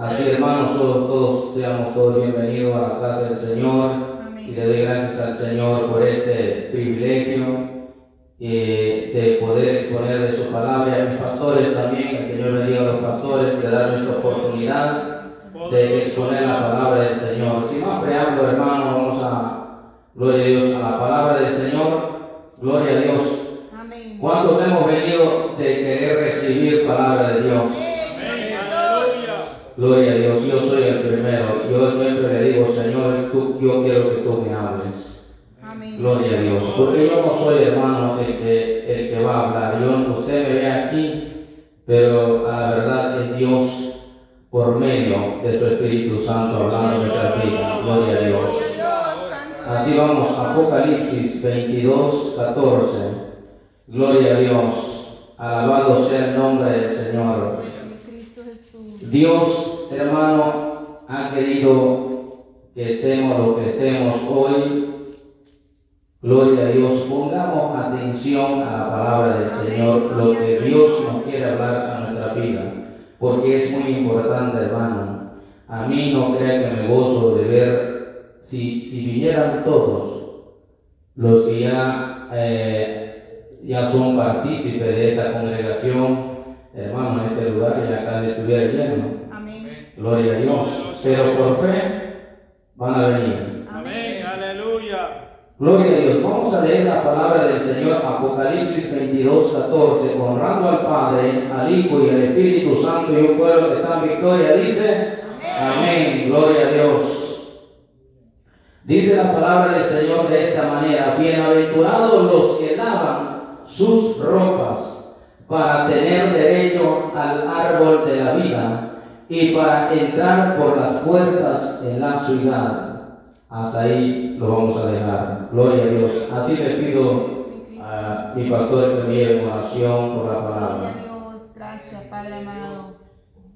Así, hermanos, todos, todos seamos todos bienvenidos a la casa del Señor. Y le doy gracias al Señor por este privilegio eh, de poder exponer de su palabra a mis pastores también. El Señor bendiga a los pastores y le da esta oportunidad de exponer la palabra del Señor. Sin más preámbulo, hermano, vamos a, gloria a Dios, a la palabra del Señor. Gloria a Dios. Amén. ¿Cuántos hemos venido de querer recibir palabra de Dios? Gloria a Dios, yo soy el primero. Yo siempre le digo, Señor, tú, yo quiero que tú me hables. Amén. Gloria a Dios. Porque yo no soy hermano el que, el que va a hablar. Yo, usted me ve aquí, pero a la verdad es Dios por medio de su Espíritu Santo hablando nuestra vida. Gloria a Dios. Así vamos, Apocalipsis 22, 14. Gloria a Dios. Alabado sea el nombre del Señor. Dios, hermano, ha querido que estemos lo que estemos hoy. Gloria a Dios. Pongamos atención a la palabra del Señor, lo que Dios nos quiere hablar a nuestra vida, porque es muy importante, hermano. A mí no crea que me gozo de ver si, si vinieran todos los que ya, eh, ya son partícipes de esta congregación, hermano, en este lugar y acá de estuviera lleno. Amén. Gloria a Dios. Pero por fe van a venir. Amén, aleluya. Gloria a Dios. Vamos a leer la palabra del Señor, Apocalipsis 22, 14. Honrando al Padre, al Hijo y al Espíritu Santo y un pueblo que está en victoria. Dice, Amén. Gloria a Dios. Dice la palabra del Señor de esta manera, bienaventurados los que lavan sus ropas para tener derecho al árbol de la vida y para entrar por las puertas en la ciudad. Hasta ahí lo vamos a dejar. Gloria a Dios. Así le pido a mi pastor que me lleve oración por la Gloria palabra. a Dios. Gracias, Padre amado.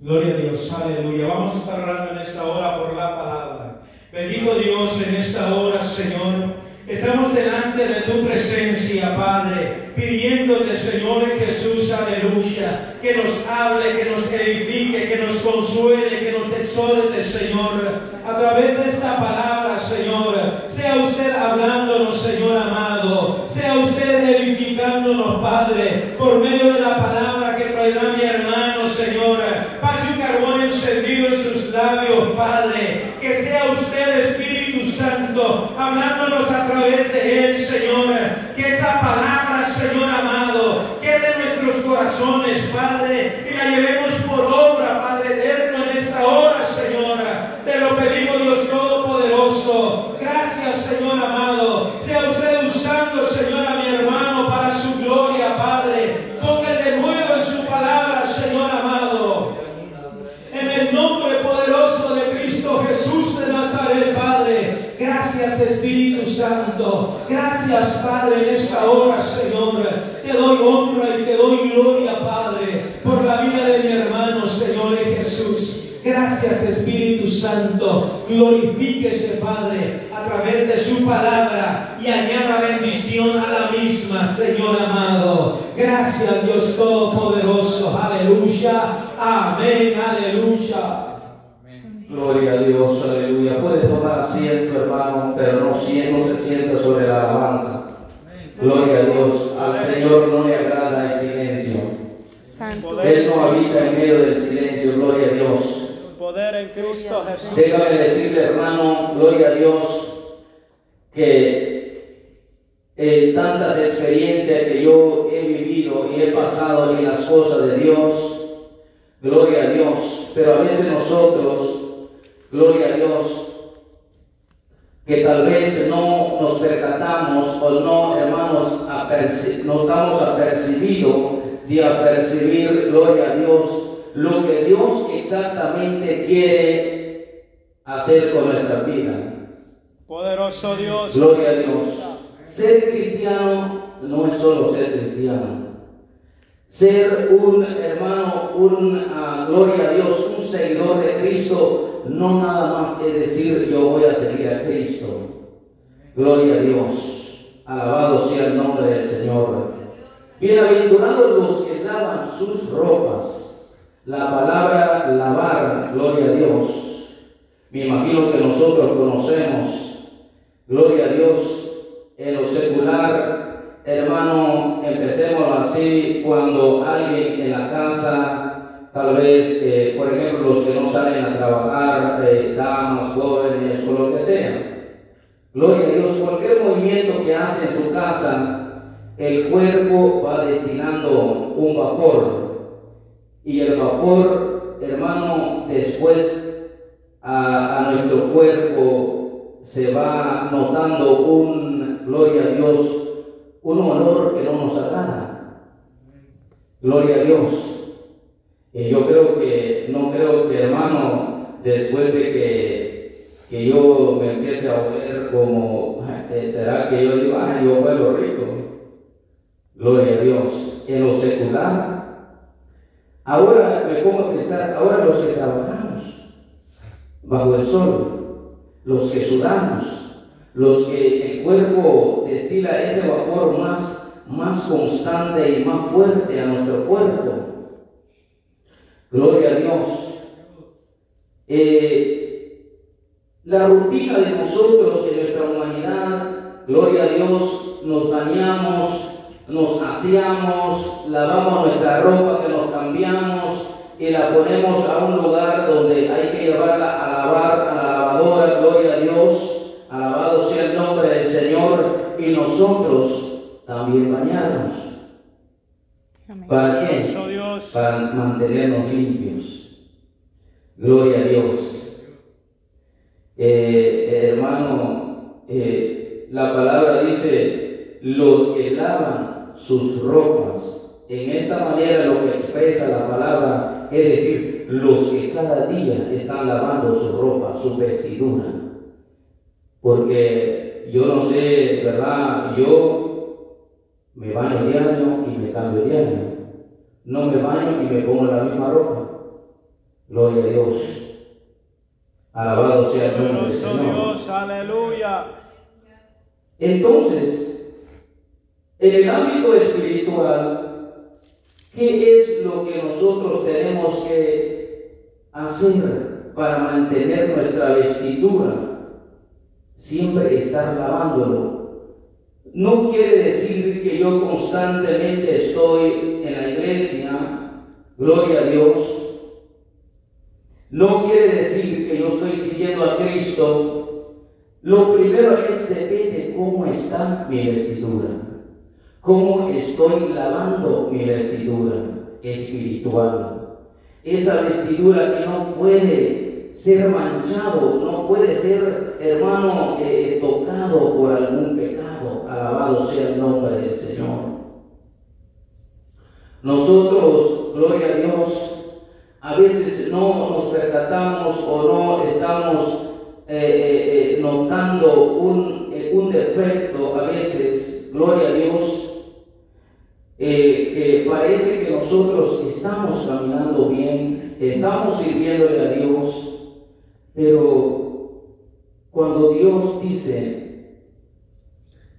Gloria a Dios, aleluya. Vamos a estar orando en esta hora por la palabra. Bendito Dios en esta hora, Señor. Estamos delante de tu presencia, Padre, pidiéndote, Señor Jesús, aleluya, que nos hable, que nos edifique, que nos consuele, que nos exhorte, Señor, a través de esta palabra, Señor. Sea usted hablándonos, Señor amado, sea usted edificándonos, Padre, por medio de la palabra que traerá mi hermano, Señor. Pase un carbón encendido en sus labios, Padre, que sea usted, Espíritu Santo, hablándonos a través de él, Señor. Que esa palabra, Señor amado, quede en nuestros corazones, Padre, y la llevemos Gracias, Espíritu Santo. Glorifíquese, Padre, a través de su palabra y añada bendición a la misma, Señor amado. Gracias, Dios Todopoderoso. Aleluya. Amén. Aleluya. Gloria a Dios, aleluya. Puede tomar asiento, hermano, pero no, si- no se sienta sobre la alabanza. Gloria a Dios. Al Señor no le agrada el silencio. Santo. Él no habita en medio del silencio. Gloria a Dios. Poder en Cristo Jesús. Déjame decirle, hermano, gloria a Dios, que en tantas experiencias que yo he vivido y he pasado en las cosas de Dios, gloria a Dios, pero a veces nosotros, gloria a Dios, que tal vez no nos percatamos o no, hermanos, aperci- no estamos apercibidos de apercibir, gloria a Dios, lo que Dios exactamente quiere hacer con nuestra vida. Poderoso Dios. Gloria a Dios. Ser cristiano no es solo ser cristiano. Ser un hermano, un, ah, gloria a Dios, un seguidor de Cristo, no nada más es decir yo voy a seguir a Cristo. Gloria a Dios. Alabado sea el nombre del Señor. Bienaventurados los que lavan sus ropas La palabra lavar, gloria a Dios, me imagino que nosotros conocemos, gloria a Dios, en lo secular, hermano, empecemos así, cuando alguien en la casa, tal vez, eh, por ejemplo, los que no salen a trabajar, eh, damas, jóvenes o lo que sea, gloria a Dios, cualquier movimiento que hace en su casa, el cuerpo va destinando un vapor y el vapor, hermano, después a, a, nuestro cuerpo se va notando un, gloria a Dios, un olor que no nos agrada. Gloria a Dios. Y yo creo que, no creo que hermano, después de que, que yo me empiece a oler como, será que yo digo, ah, yo huelo rico. Gloria a Dios. En lo secular, ahora me pongo a pensar, ahora los que trabajamos bajo el sol, los que sudamos, los que el cuerpo destila ese vapor más, más constante y más fuerte a nuestro cuerpo. Gloria a Dios. Eh, la rutina de nosotros en nuestra humanidad, gloria a Dios, nos bañamos, nos aseamos, lavamos nuestra ropa que nos cambiamos y la ponemos a un lugar donde hay que llevarla a lavar a la lavadora, gloria a Dios, alabado sea el nombre del Señor y nosotros también bañarnos. ¿Para qué? Para mantenernos limpios. Gloria a Dios. Eh, hermano, eh, la palabra dice, los que lavan sus ropas. En esta manera lo que expresa la palabra es decir, los que cada día están lavando su ropa, su vestidura. Porque yo no sé, ¿verdad? Yo me baño diario y me cambio diario. No me baño y me pongo la misma ropa. Gloria a Dios. Alabado sea el nombre del Señor. Dios, aleluya. Entonces, en el ámbito espiritual, ¿qué es lo que nosotros tenemos que hacer para mantener nuestra vestidura? Siempre estar lavándolo. No quiere decir que yo constantemente estoy en la iglesia, gloria a Dios. No quiere decir que yo estoy siguiendo a Cristo. Lo primero es depende cómo está mi vestidura cómo estoy lavando mi vestidura espiritual. Esa vestidura que no puede ser manchado, no puede ser, hermano, eh, tocado por algún pecado. Alabado sea el nombre del Señor. Nosotros, gloria a Dios, a veces no nos percatamos o no estamos eh, eh, notando un, un defecto a veces, gloria a Dios, eh, que parece que nosotros estamos caminando bien, estamos sirviéndole a Dios, pero cuando Dios dice,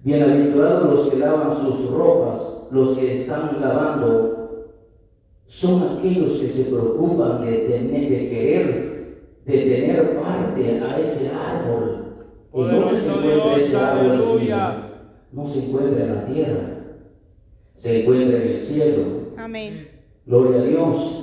bienaventurados los que lavan sus ropas, los que están lavando, son aquellos que se preocupan de, tener, de querer, de tener parte a ese árbol. Y no se encuentra ese árbol, no se encuentra en la tierra se encuentra en el cielo. Amén. Gloria a Dios.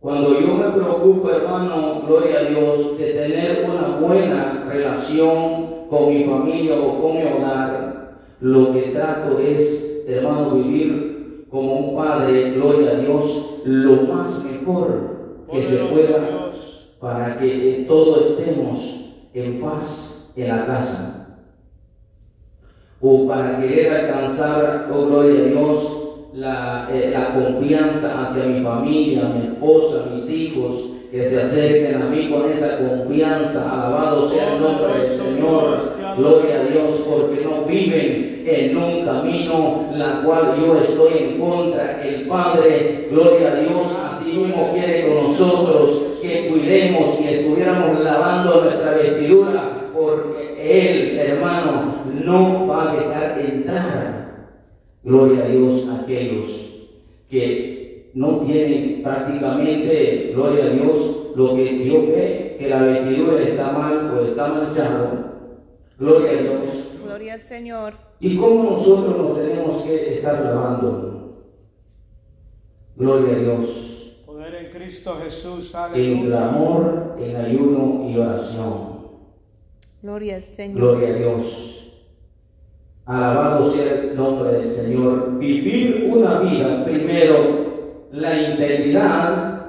Cuando yo me preocupo, hermano, gloria a Dios, de tener una buena relación con mi familia o con mi hogar, lo que trato es, hermano, vivir como un padre, gloria a Dios, lo más mejor que se pueda para que todos estemos en paz en la casa o para querer alcanzar, oh gloria a Dios, la, eh, la, confianza hacia mi familia, mi esposa, mis hijos, que se acerquen a mí con esa confianza. Alabado sea el nombre del Señor. Gloria a Dios, porque no viven en un camino la cual yo estoy en contra. El Padre, gloria a Dios, así mismo quiere con nosotros que cuidemos y estuviéramos lavando nuestra vestidura porque Él, hermano, no va a dejar entrar, gloria a Dios, a aquellos que no tienen prácticamente, gloria a Dios, lo que Dios ve, que la vestidura está mal o está manchada. Gloria a Dios. Gloria al Señor. ¿Y cómo nosotros nos tenemos que estar lavando? Gloria a Dios. Poder en Cristo Jesús. En Aleluya. clamor, en ayuno y oración. Gloria al Señor. Gloria a Dios. Alabado sea el nombre del Señor. Vivir una vida, primero, la integridad,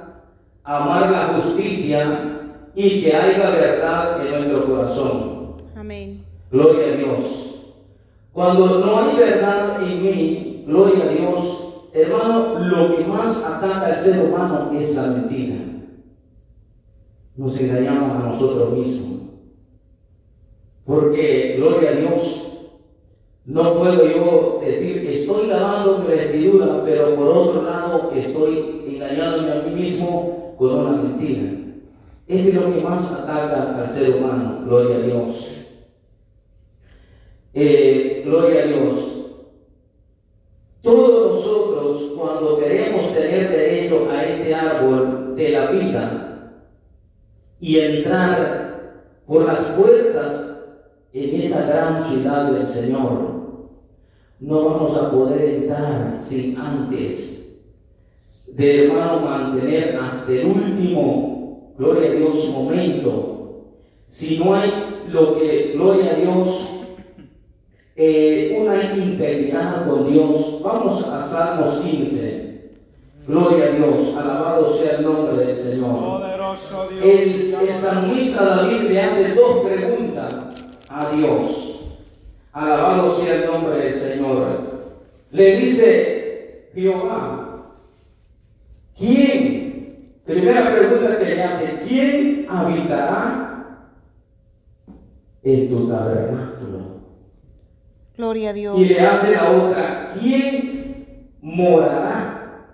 amar la justicia y que haya verdad en nuestro corazón. Amén. Gloria a Dios. Cuando no hay verdad en mí, gloria a Dios, hermano, lo que más ataca al ser humano es la mentira. Nos engañamos a nosotros mismos. Porque, gloria a Dios, no puedo yo decir que estoy lavando mi vestidura, pero por otro lado estoy engañándome a mí mismo con una mentira. Ese es lo que más ataca al ser humano, gloria a Dios. Eh, gloria a Dios. Todos nosotros, cuando queremos tener derecho a este árbol de la vida y entrar por las puertas en esa gran ciudad del Señor, no vamos a poder entrar sin antes de hermano mantener hasta el último, gloria a Dios, momento. Si no hay lo que, gloria a Dios, eh, una integridad con Dios. Vamos a Salmos 15. Gloria a Dios, alabado sea el nombre del Señor. El, el salmista David le hace dos preguntas a Dios. Alabado sea el nombre del Señor. Le dice Jehová, ¿quién? Primera pregunta que le hace, ¿quién habitará en tu tabernáculo? Gloria a Dios. Y le hace la otra, ¿quién morará?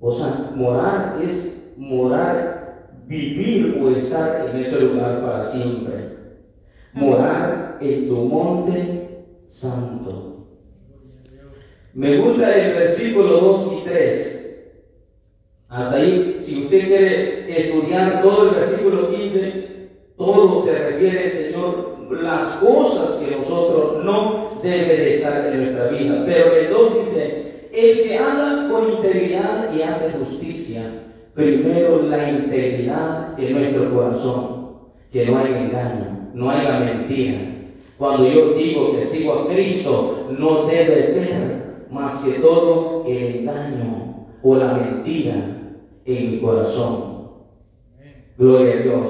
O sea, morar es morar, vivir o estar en ese lugar para siempre. Morar en tu monte santo. Me gusta el versículo 2 y 3. Hasta ahí, si usted quiere estudiar todo el versículo 15, todo se refiere, Señor, las cosas que nosotros no debe de estar en nuestra vida. Pero el 2 dice, el que habla con integridad y hace justicia, primero la integridad en nuestro corazón, que no haya engaño, no haya mentira. Cuando yo digo que sigo a Cristo, no debe ver más que todo el engaño o la mentira en mi corazón. Gloria a Dios.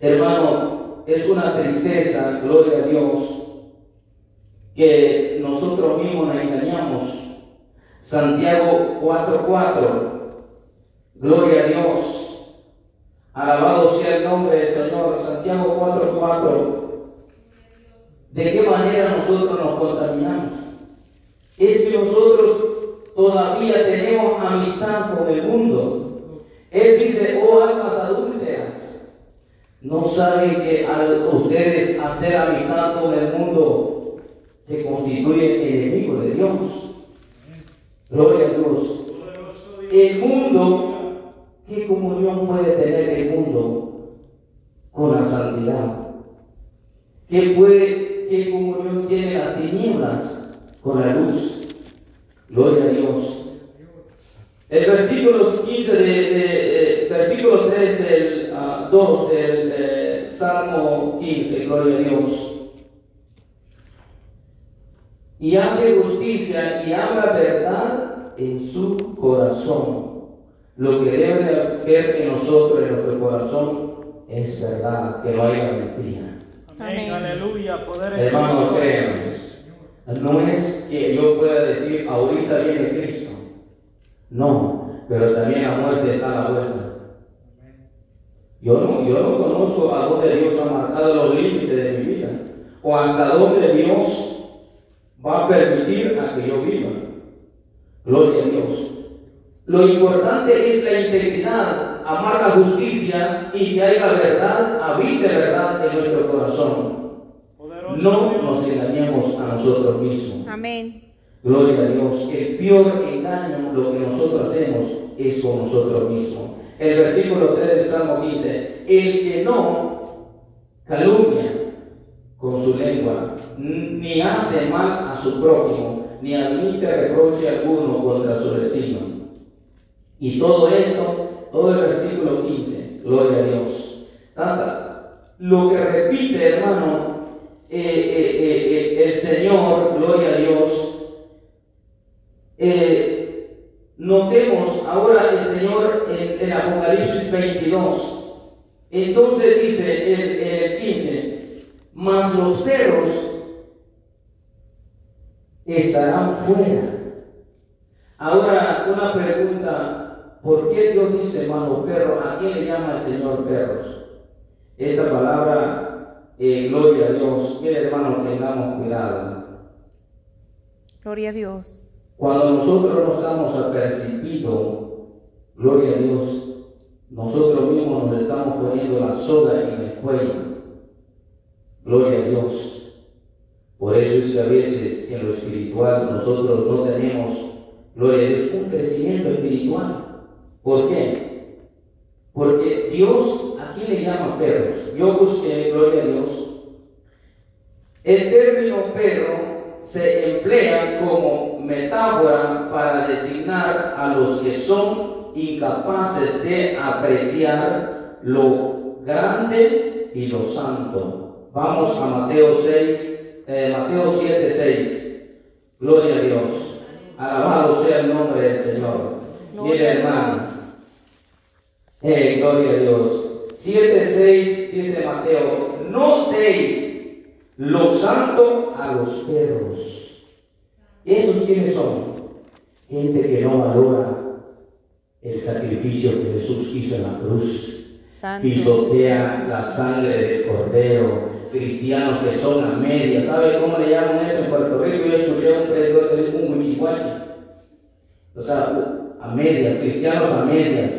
Hermano, es una tristeza, gloria a Dios, que nosotros mismos nos engañamos. Santiago 4:4. Gloria a Dios. Alabado sea el nombre del Señor. Santiago 4:4. ¿De qué manera nosotros nos contaminamos? Es que nosotros todavía tenemos amistad con el mundo. Él dice, oh almas adúlteras, no saben que al ustedes hacer amistad con el mundo se constituye enemigo de Dios. Gloria a Dios. El mundo, ¿qué comunión puede tener el mundo con la santidad? ¿Qué, puede, comunión tiene las tinieblas con la luz? Gloria a Dios. El versículo 15 de, de- versículo 3 del ah, 2 del eh, Salmo 15, gloria a Dios. Y hace justicia y habla verdad en su corazón. Lo que debe de haber en nosotros, en nuestro corazón, es verdad, que no haya mentira. Amén. Aleluya. Poder en Hermano, Cristo créanme, no es que yo pueda decir, ahorita viene Cristo. No, pero también la muerte está a la vuelta. Yo no, yo no conozco a dónde Dios ha marcado los límites de mi vida, o hasta dónde Dios va a permitir a que yo viva. Gloria a Dios. Lo importante es la integridad, amar la justicia y que haya verdad, habite verdad en nuestro corazón. No nos engañemos a nosotros mismos. Amén. Gloria a Dios. El peor engaño, lo que nosotros hacemos, es con nosotros mismos. El versículo 3 del Salmo dice, el que no calumnia con su lengua, ni hace mal a su prójimo, ni admite reproche alguno contra su vecino. Y todo esto, todo el versículo 15, gloria a Dios. Tanta, lo que repite, hermano, eh, eh, eh, el Señor, gloria a Dios, notemos ahora el Señor en, en, Apocalipsis 22. Entonces dice en el 15, mas los perros estarán fuera. Ahora una pregunta, ¿por qué Dios dice hermano perro? ¿A quién le llama el Señor perros? Esta palabra, eh, gloria a Dios, quiere hermano, tengamos cuidado. Gloria a Dios. Cuando nosotros nos estamos apercibidos, gloria a Dios, nosotros mismos nos estamos poniendo la soga en el cuello. Gloria a Dios. Por eso es que a veces en lo espiritual nosotros no tenemos, gloria a Dios, un crecimiento espiritual. ¿Por qué? Porque Dios, ¿a quién le llama perros? Yo busqué, gloria a Dios. El término perro se emplea como metáfora para designar a los que son incapaces de apreciar lo grande y lo santo. Vamos a Mateo 6, eh, Mateo 7, 6. Gloria a Dios. Alabado sea el nombre del Señor. Mire, hermanos. Eh, gloria a Dios. 7, 6 dice Mateo, no deis lo santo a los perros. ¿Esos quiénes son? Gente que no valora el sacrificio que Jesús hizo en la cruz. Pisotea la sangre del cordero cristianos que son a medias. ¿Sabe cómo le llaman eso en Puerto Rico? Yo escuché un predicador que dijo un muchihuachi. O sea, a medias, cristianos a medias.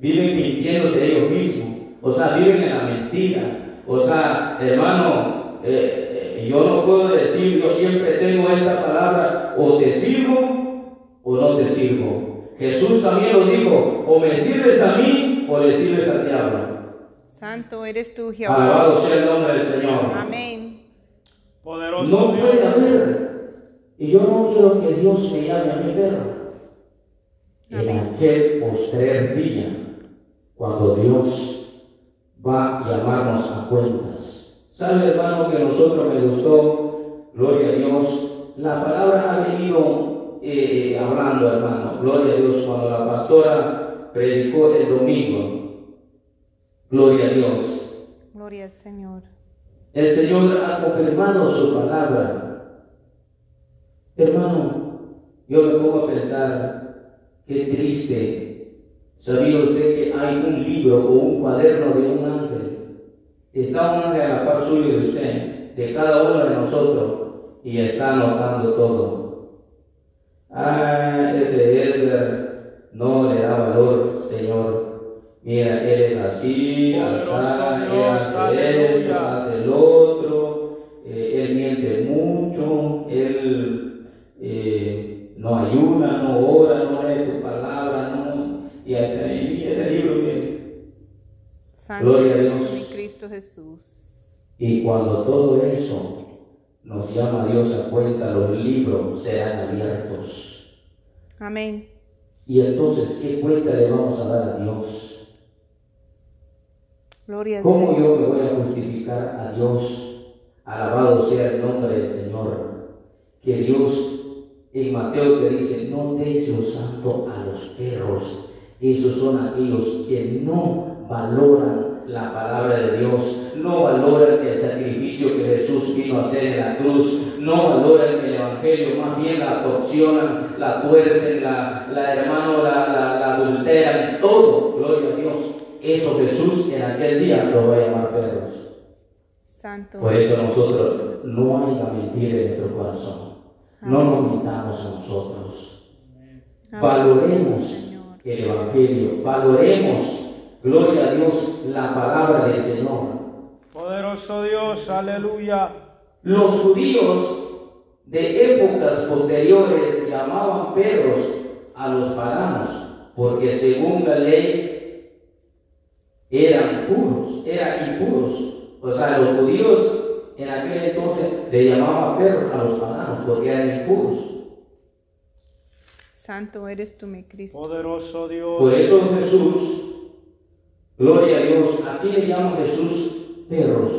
Viven mintiéndose ellos mismos. O sea, viven en la mentira. O sea, hermano, eh, eh, yo no puedo decir, yo siempre tengo esa palabra, o te sirvo o no te sirvo. Jesús también lo dijo, o me sirves a mí o le sirves al diablo. Santo eres tú, Jehová. Alabado sea el nombre del Señor. Amén. Poderoso No Dios. puede haber. Y yo no quiero que Dios me llame a mi perro. En aquel postrer día, cuando Dios va a llamarnos a cuentas. ¿Sabe, hermano, que a nosotros me gustó? Gloria a Dios. La palabra ha venido eh, hablando, hermano. Gloria a Dios. Cuando la pastora predicó el domingo. Gloria a Dios. Gloria al Señor. El Señor ha confirmado su palabra. Hermano, yo me pongo a pensar, qué triste. ¿Sabía usted que hay un libro o un cuaderno de un ángel? Está un ángel a la par suyo de usted, de cada uno de nosotros, y está anotando todo. Ah, ese Edgar no le da valor, Señor. Mira, él es así, asá, él hace esto, hace el otro, eh, él miente mucho, él eh, no ayuna, no ora, no lee tu palabra, no, y, hasta, y ese libro. Santo Gloria a Dios. mi Cristo Jesús. Y cuando todo eso nos llama Dios a cuenta, los libros serán abiertos. Amén. Y entonces, ¿qué cuenta le vamos a dar a Dios? Gloria al ¿Cómo Señor. yo me voy a justificar a Dios? Alabado sea el nombre del Señor. Que Dios en Mateo te dice, no deis lo santo a los perros. Esos son aquellos que no valoran la palabra de Dios, no valoran el sacrificio que Jesús vino a hacer en la cruz, no valoran el Evangelio, más bien la torsionan, la tuercen, la, la hermano, la, la, la adulteran, todo, gloria a Dios. Eso Jesús en aquel día lo va a llamar perros. Santo. Por eso nosotros no hay que mentir en nuestro corazón. No nos mintamos a nosotros. Amén, Valoremos. El Evangelio. Valoremos, gloria a Dios, la palabra del Señor. Poderoso Dios, aleluya. Los judíos de épocas posteriores llamaban perros a los paganos, porque según la ley eran puros, eran impuros. O sea, los judíos en aquel entonces le llamaban perros a los paganos, porque eran impuros. Santo eres tú, mi Cristo. Poderoso Dios. Por eso Jesús, gloria a Dios, aquí le llama Jesús perros.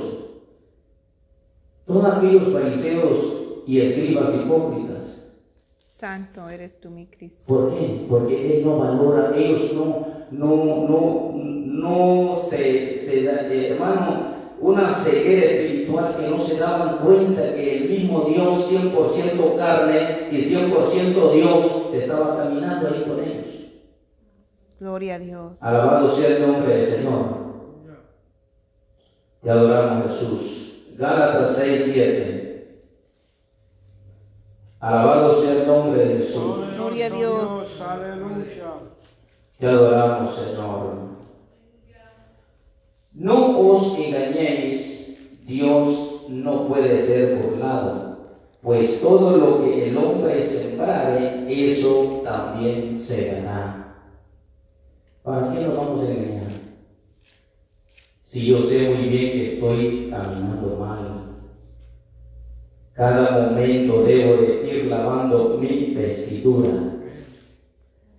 Todos aquellos fariseos y escribas hipócritas. Santo eres tú, mi Cristo. ¿Por qué? Porque él no valora, ellos no, no, no, no se, se da, eh, hermano, una ceguera espiritual que no se daban cuenta que el mismo Dios, 100% carne y 100% Dios, estaba caminando ahí con ellos. Gloria a Dios. Alabado sea el nombre del Señor. Te adoramos Jesús. Gálatas 6, 7. Alabado sea el nombre de Jesús. Gloria a Dios. Aleluya. Te adoramos, Señor. No os engañéis, Dios no puede ser burlado, pues todo lo que el hombre sembrare, eso también se gana. ¿Para qué nos vamos a engañar? Si yo sé muy bien que estoy caminando mal, cada momento debo de ir lavando mi vestidura.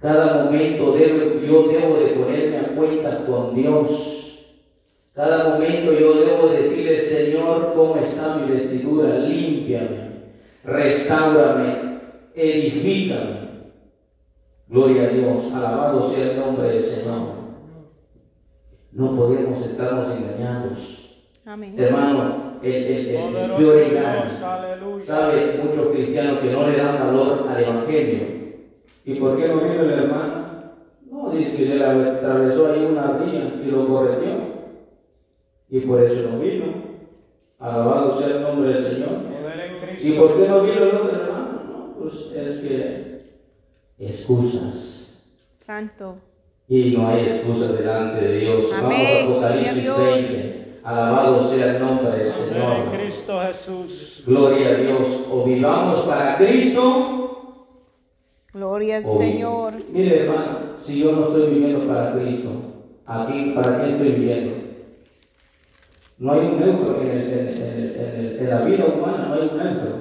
Cada momento debo, yo debo de ponerme a cuenta con Dios. Cada momento yo debo decirle, Señor, ¿cómo está mi vestidura? Límpiame, restaurame, edifícame. Gloria a Dios, alabado sea el nombre del Señor. No podemos estarnos engañados. Amén. Hermano, el, el, el, engaño. Sabe muchos cristianos que no le dan valor al Evangelio. ¿Y por qué no vino el hermano? No, dice que se le atravesó ahí una ardilla y lo correteó. Y por eso no vino. Alabado sea el nombre del Señor. ¿Y por qué no vino el otro hermano? No, pues es que excusas. Santo. Y no hay excusas delante de Dios. Amén. Vamos a Apocalipsis Gloria a Dios. 20. Alabado sea el nombre del Señor. Cristo Jesús. Gloria a Dios. O vivamos para Cristo. Gloria al o Señor. Mire, hermano, si yo no estoy viviendo para Cristo, aquí, ¿para quién estoy viviendo? No hay un neutro en, el- en- en- en- en- en la vida humana, no hay un neutro.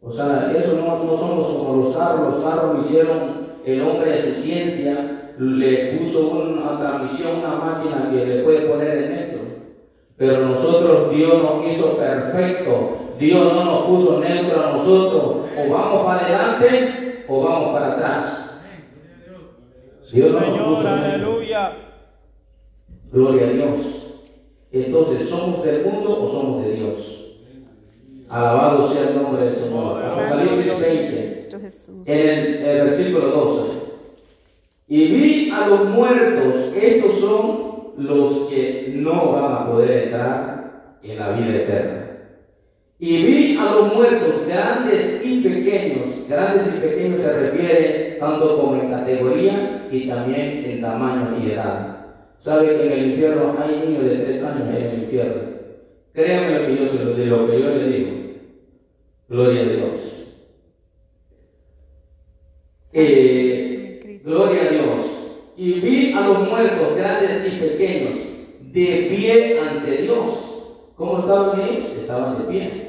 O sea, eso no, no somos como los carros. Los lo hicieron el hombre de su ciencia, le puso una transmisión, una máquina que le puede poner en neutro. Pero nosotros, Dios nos hizo perfecto. Dios no nos puso neutro a nosotros. O vamos para adelante o vamos para atrás. Dios no nos puso neutro. Gloria a Dios. Entonces, ¿somos del mundo o somos de Dios? Alabado sea el nombre del Señor. Apocalipsis 20. Cristo Jesús. en el, el versículo 12. Y vi a los muertos, estos son los que no van a poder entrar en la vida eterna. Y vi a los muertos, grandes y pequeños. Grandes y pequeños se refiere tanto como en categoría y también en tamaño y edad. ¿Sabe que en el infierno hay niños de tres años en el infierno? Créanme lo que yo se lo digo, lo que yo le digo. Gloria a Dios. Eh, gloria a Dios. Y vi a los muertos, grandes y pequeños, de pie ante Dios. ¿Cómo estaban ellos? Estaban de pie.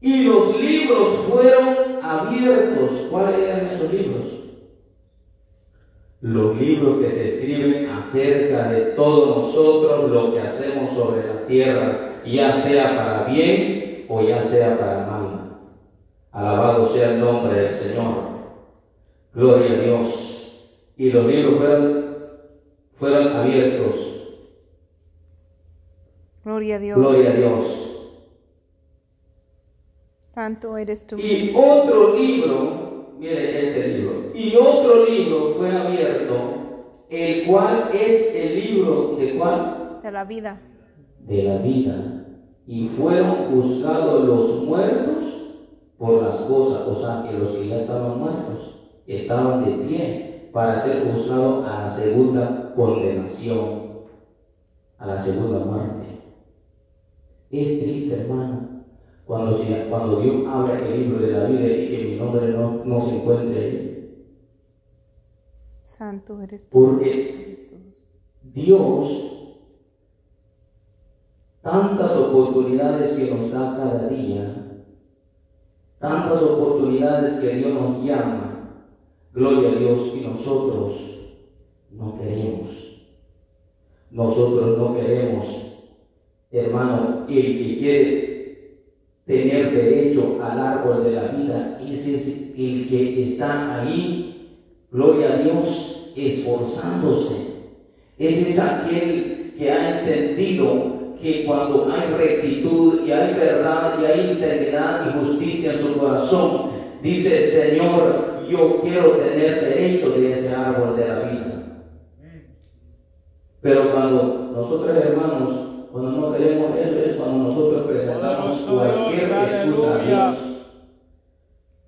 Y los libros fueron abiertos. ¿Cuáles eran esos libros? Los libros que se escriben acerca de todos nosotros, lo que hacemos sobre la tierra, ya sea para bien o ya sea para mal. Alabado sea el nombre del Señor. Gloria a Dios. Y los libros fueron, fueron abiertos. Gloria a Dios. Gloria a Dios. Santo eres tú, Y otro libro, mire este libro, y otro libro fue abierto, el cual es el libro de cuál? De la vida. De la vida. Y fueron juzgados los muertos por las cosas, o sea, que los que ya estaban muertos estaban de pie para ser juzgados a la segunda condenación, a la segunda muerte. Es triste, hermano, Cuando, cuando Dios abre el libro de la vida y que mi nombre no, no se encuentre ahí. Santo eres tú, Porque. Dios, tantas oportunidades que nos da cada día, tantas oportunidades que Dios nos llama, gloria a Dios, y nosotros no queremos. Nosotros no queremos, hermano, el que quiere tener derecho al árbol de la vida, ese es el que está ahí, gloria a Dios, esforzándose. Ese es aquel que ha entendido que cuando hay rectitud y hay verdad y hay integridad y justicia en su corazón, dice, Señor, yo quiero tener derecho de ese árbol de la vida. Pero cuando nosotros hermanos, cuando no queremos eso, es cuando nosotros presentamos cualquier excusa a. Dios.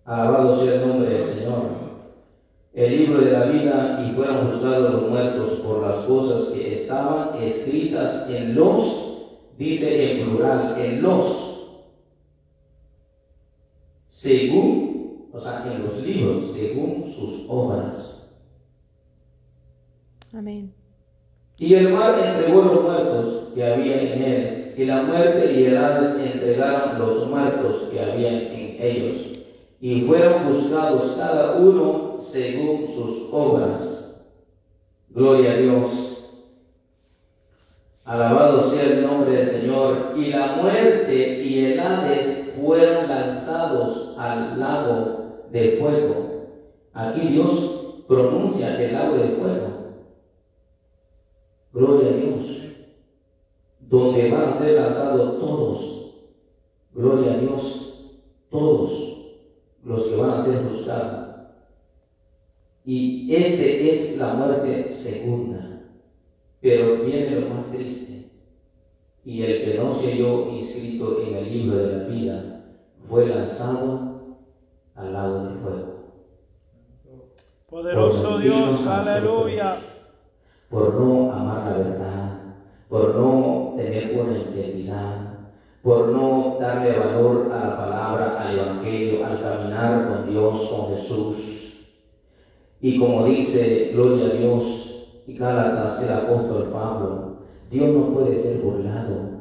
Alabado sea el nombre del Señor. El libro de la los muertos por las cosas que estaban escritas en los, dice en plural, en los, según, o sea, en los libros, según sus obras. Amén. Y el mar entregó los muertos que había en él, y la muerte y el Hades entregaron los muertos que había en ellos, y fueron juzgados cada uno según sus obras. Gloria a Dios. Alabado sea el nombre del Señor. Y la muerte y el Hades fueron lanzados al lago de fuego. Aquí Dios pronuncia el lago de fuego. Gloria a Dios. Donde van a ser lanzados todos. Gloria a Dios. Todos los que van a ser juzgados. Y este es la muerte segunda. Pero viene lo más triste. Y el que no se halló inscrito en el libro de la vida fue lanzado al lago de fuego. Poderoso Dios, aleluya. Por no amar la verdad, por no tener una integridad, por no darle valor a la palabra, al evangelio, al caminar con Dios, con Jesús. Y como dice, gloria a Dios, y Gálatas el apóstol Pablo, Dios no puede ser burlado.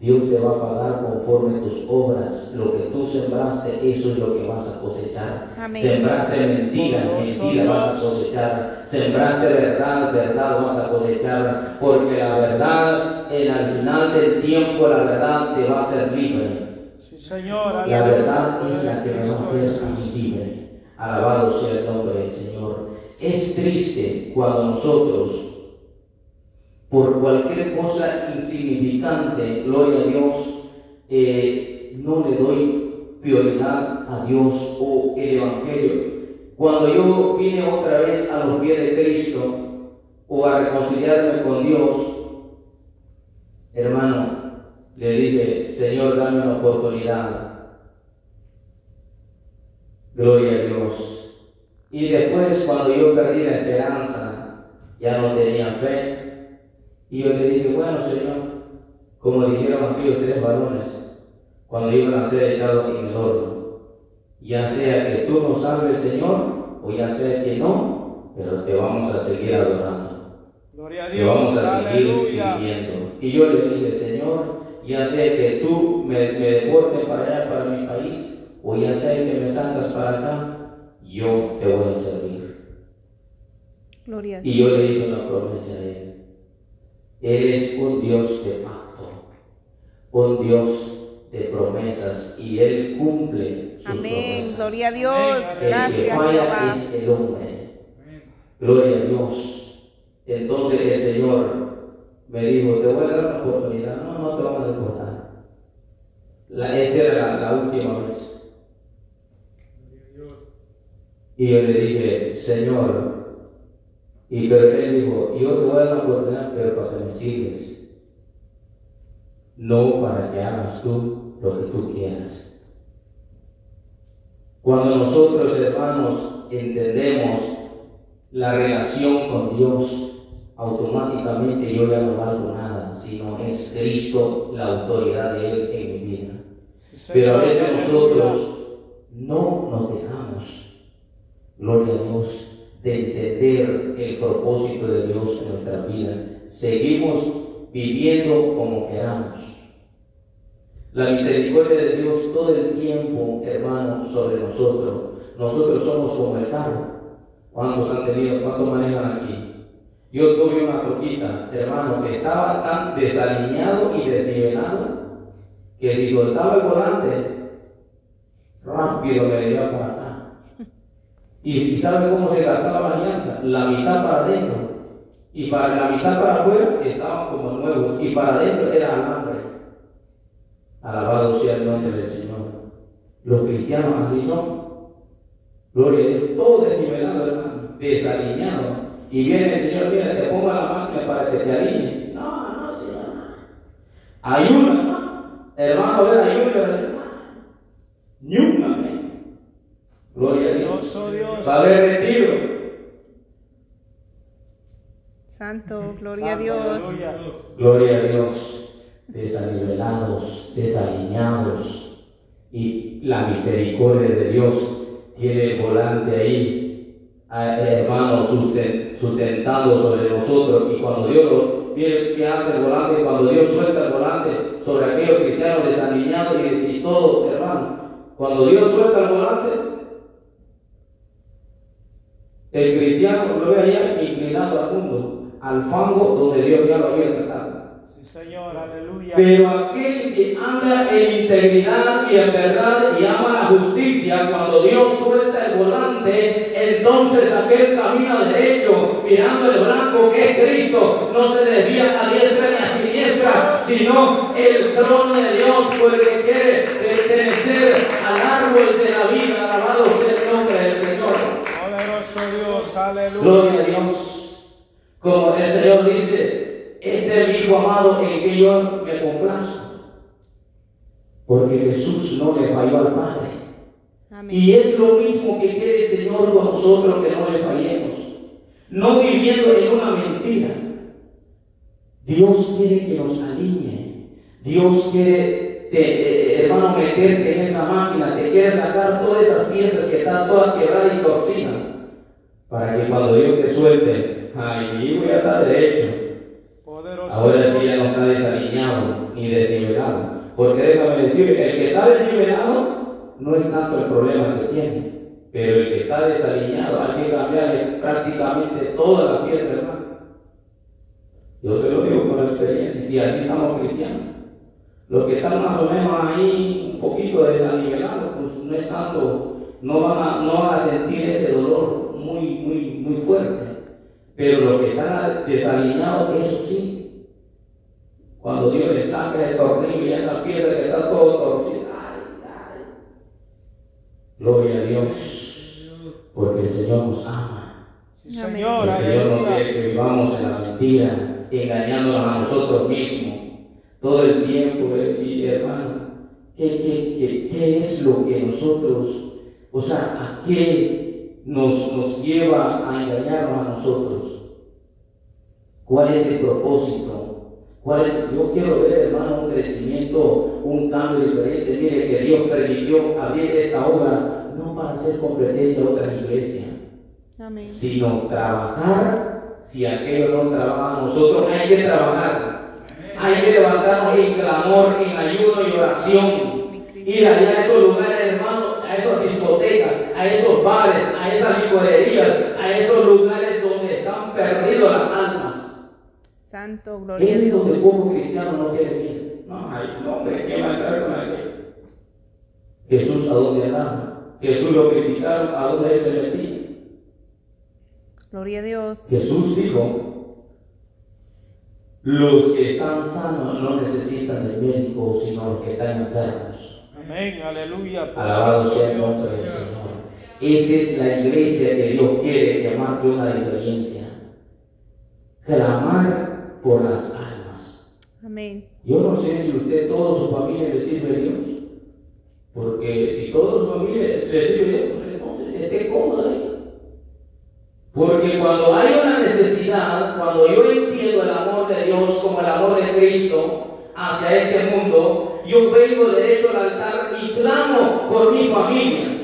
Dios te va a pagar conforme tus obras. Lo que tú sembraste, eso es lo que vas a cosechar. Amén. Sembraste mentira, Poderoso mentira vas a cosechar. Sembraste verdad, verdad vas a cosechar. Porque la verdad, en al final del tiempo, la verdad te va a hacer libre. Sí, Señor, La verdad es la que me va a hacer libre. Alabado sea el nombre del Señor. Es triste cuando nosotros, por cualquier cosa insignificante, gloria a Dios, eh, no le doy prioridad a Dios o el Evangelio. Cuando yo vine otra vez a los pies de Cristo o a reconciliarme con Dios, hermano, le dije, Señor, dame una oportunidad. Gloria a Dios. Y después, cuando yo perdí la esperanza, ya no tenía fe. Y yo le dije, bueno, Señor, como dijeron aquellos tres varones, cuando iban a ser echados en el horno, ya sea que tú nos salves, Señor, o ya sea que no, pero te vamos a seguir adorando. Gloria a Te vamos Dios, a seguir aleluya. siguiendo. Y yo le dije, Señor, ya sea que tú me, me deportes para allá, para mi país, o ya sea que me sacas para acá, yo te voy a servir. Gloria Y yo le hice una promesa a él. Él es un Dios de pacto, un Dios de promesas, y Él cumple sus Amén. promesas. Gloria a Dios. El que falla es el hombre. Gloria a Dios. Entonces el Señor me dijo, te voy a dar una oportunidad. No, no te vamos a deportar. La, esta era la, la última vez. Y yo le dije, Señor, y pero él dijo, yo te voy a dar una oportunidad, pero para que me sirves. No para que hagas tú lo que tú quieras. Cuando nosotros, hermanos, entendemos la relación con Dios, automáticamente yo ya no valgo nada, sino es Cristo la autoridad de Él en mi vida. Pero a veces nosotros no nos dejamos, gloria a Dios, de entender el propósito de Dios en nuestra vida. Seguimos viviendo como queramos. La misericordia de Dios todo el tiempo, hermano, sobre nosotros. Nosotros somos como el carro. ¿Cuántos han tenido, cuántos manejan aquí? Yo tuve una troquita, hermano, que estaba tan desalineado y desnivelado que si soltaba el volante, rápido me iba para acá. Y, sabe cómo se gastaba la llanta, la mitad para adentro y para la mitad para afuera estaban como nuevos y para adentro era alambre. Alabado sea el nombre del Señor. Los cristianos así son. Gloria a Dios, todo desnivelado, hermano, desalineado. Y viene el Señor, mira, te pongo la máquina para que te alinee. No, no, Señor. Ayuda, hermano. Hermano, ven, ayuda, hermano. Ni un. Gloria a Dios. Va a haber retiro. Santo, gloria a Dios. Gloria a Dios. Desanivelados, desalineados. Y la misericordia de Dios tiene el volante ahí, hermano, sustentando sobre nosotros. Y cuando Dios lo, mire qué hace el volante, cuando Dios suelta el volante sobre aquellos cristianos desalineados y, y todo, hermano, cuando Dios suelta el volante, el cristiano lo ve allá inclinado al mundo, al fango donde Dios ya lo había sacado. Señor, aleluya. Pero aquel que anda en integridad y en verdad y ama la justicia, cuando Dios suelta el volante, entonces aquel camina derecho, mirando el blanco que es Cristo, no se desvía a diestra ni a siniestra, sino el trono de Dios, porque quiere pertenecer al árbol de la vida, alabado sea el nombre del Señor. Dios, aleluya. Gloria a Dios. Como el Señor dice, este es mi hijo amado en que yo me complazco. Porque Jesús no le falló al Padre. Y es lo mismo que quiere el Señor con nosotros que no le fallemos. No viviendo en una mentira. Dios quiere que nos alinee. Dios quiere, te, hermano, meterte en esa máquina. Te quiere sacar todas esas piezas que están todas quebradas y torcidas. Para que cuando Dios te suelte, ay, mi hijo ya está derecho Ahora sí ya no está desalineado ni desnivelado. Porque déjame decir, el que está desnivelado no es tanto el problema que tiene. Pero el que está desalineado hay que cambiarle prácticamente toda la pieza, hermano. Yo se lo digo con la experiencia. Y así estamos cristianos. Los que están más o menos ahí un poquito desanivelados, pues no es tanto, no van a, no van a sentir ese dolor muy, muy, muy fuerte. Pero los que están desalineados, eso sí, cuando Dios le saca el tornillo y esa pieza que está todo torcida. Gloria a Dios. Porque el Señor nos ama. Señor, el Señor no quiere que vivamos en la mentira, engañándonos a nosotros mismos. Todo el tiempo, eh, y hermano, ¿qué, qué, qué, es lo que nosotros, o sea, a qué nos, nos lleva a engañarnos a nosotros? ¿Cuál es el propósito? Yo quiero ver, hermano, un crecimiento, un cambio diferente. Mire que Dios permitió abrir esta obra no para hacer competencia a otras iglesias, sino trabajar. Si aquello no trabaja, nosotros hay que trabajar. Hay que levantarnos en clamor, en ayuno y oración. Ir allá a esos lugares, hermano, a esas discotecas, a esos bares, a esas licorerías, a esos lugares donde están perdidos las almas Santo, gloria a Dios. Es donde el pueblo cristiano no quiere ir. No, hay un hombre que va a entrar con aquel. Jesús a dónde andaba. Jesús lo criticaron a dónde se metía. Gloria a Dios. Jesús dijo, los que están sanos no necesitan de médico, sino los que están enfermos. Amén, aleluya. Alabado sea el nombre del Señor. Esa es la iglesia que Dios quiere que marque una diferencia. Clamar por las almas. Amén. Yo no sé si usted, toda su familia le sirve a Dios. Porque si toda su familia le sirve a Dios, pues entonces esté cómodo ahí. Porque cuando hay una necesidad, cuando yo entiendo el amor de Dios como el amor de Cristo hacia este mundo, yo vengo derecho al altar y clamo por mi familia.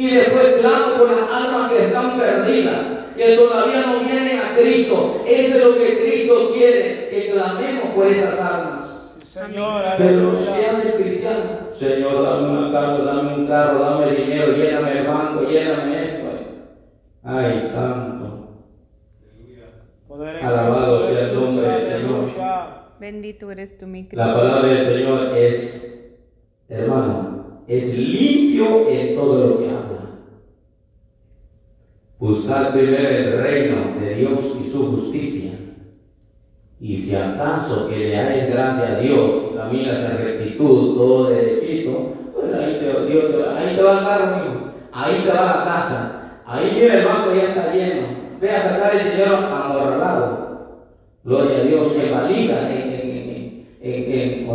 Y después clamo por las almas que están perdidas, que todavía no vienen a Cristo. Eso es lo que Cristo quiere, que clamemos por esas almas. Señor, Pero. ¿qué hace el cristiano? Señor, dame una casa, dame un carro, dame dinero, lléname el banco, lléname esto. Ay, santo. Alabado sea el nombre del Señor. Bendito eres tú, mi La Cristo. palabra del Señor es, hermano, es limpio en todo lo que habla. Buscar primero el reino de Dios y su justicia. Y si acaso que le hagáis gracia a Dios y caminas en rectitud, todo derechito, pues ahí te, Dios ahí te va a dar. Ahí te va a casa. Ahí el banco ya está lleno. Ve a sacar el dinero amorralado. Gloria a Dios, en valija, en, en.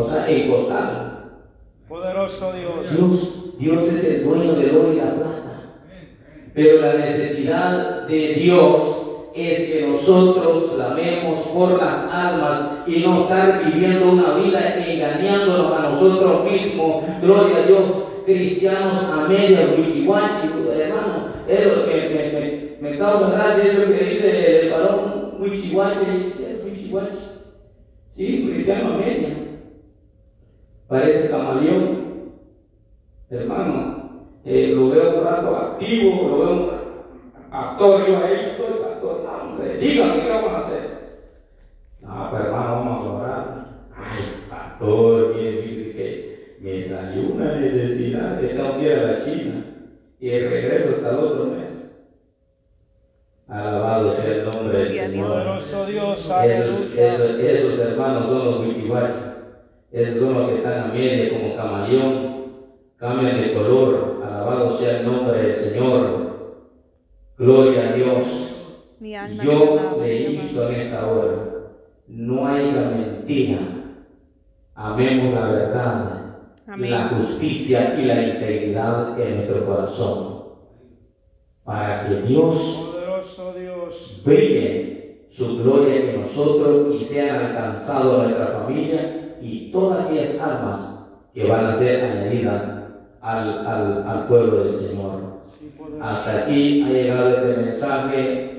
Poderoso Dios. Dios, Dios es el dueño del oro y la plata. Pero la necesidad de Dios es que nosotros clamemos por las almas y no estar viviendo una vida engañándonos a nosotros mismos. Gloria a Dios, cristianos a media, hermano. Es lo que me, me, me causa eso que dice el varón wichiwachi. ¿Qué es wichiwachi? Sí, cristiano a. Parece camaleón. Hermano, eh, lo veo un rato activo, lo veo un actor, yo ahí estoy, pastor, no, hombre, dígame qué vamos a hacer. No, pero hermano, vamos a orar. Ay, pastor, mire, mire que me salió una necesidad que tengo que ir a la China y el regreso hasta el otro mes. Alabado sea el nombre del Señor. Dios, Esos, aleluya. esos, esos hermanos son los wichiwachis. Esos son los que están a medio como camaleón. Cambian de color. Alabado sea el nombre del Señor. Gloria a Dios. Mi alma te Yo le alma. en esta hora. No hay la mentira. Amemos la verdad. Amén. La justicia y la integridad en nuestro corazón. Para que Dios Dios. brille su gloria en nosotros y sean alcanzados nuestra familia y todas aquellas almas que van a ser añadidas al, al, al pueblo del Señor. Hasta aquí ha llegado este mensaje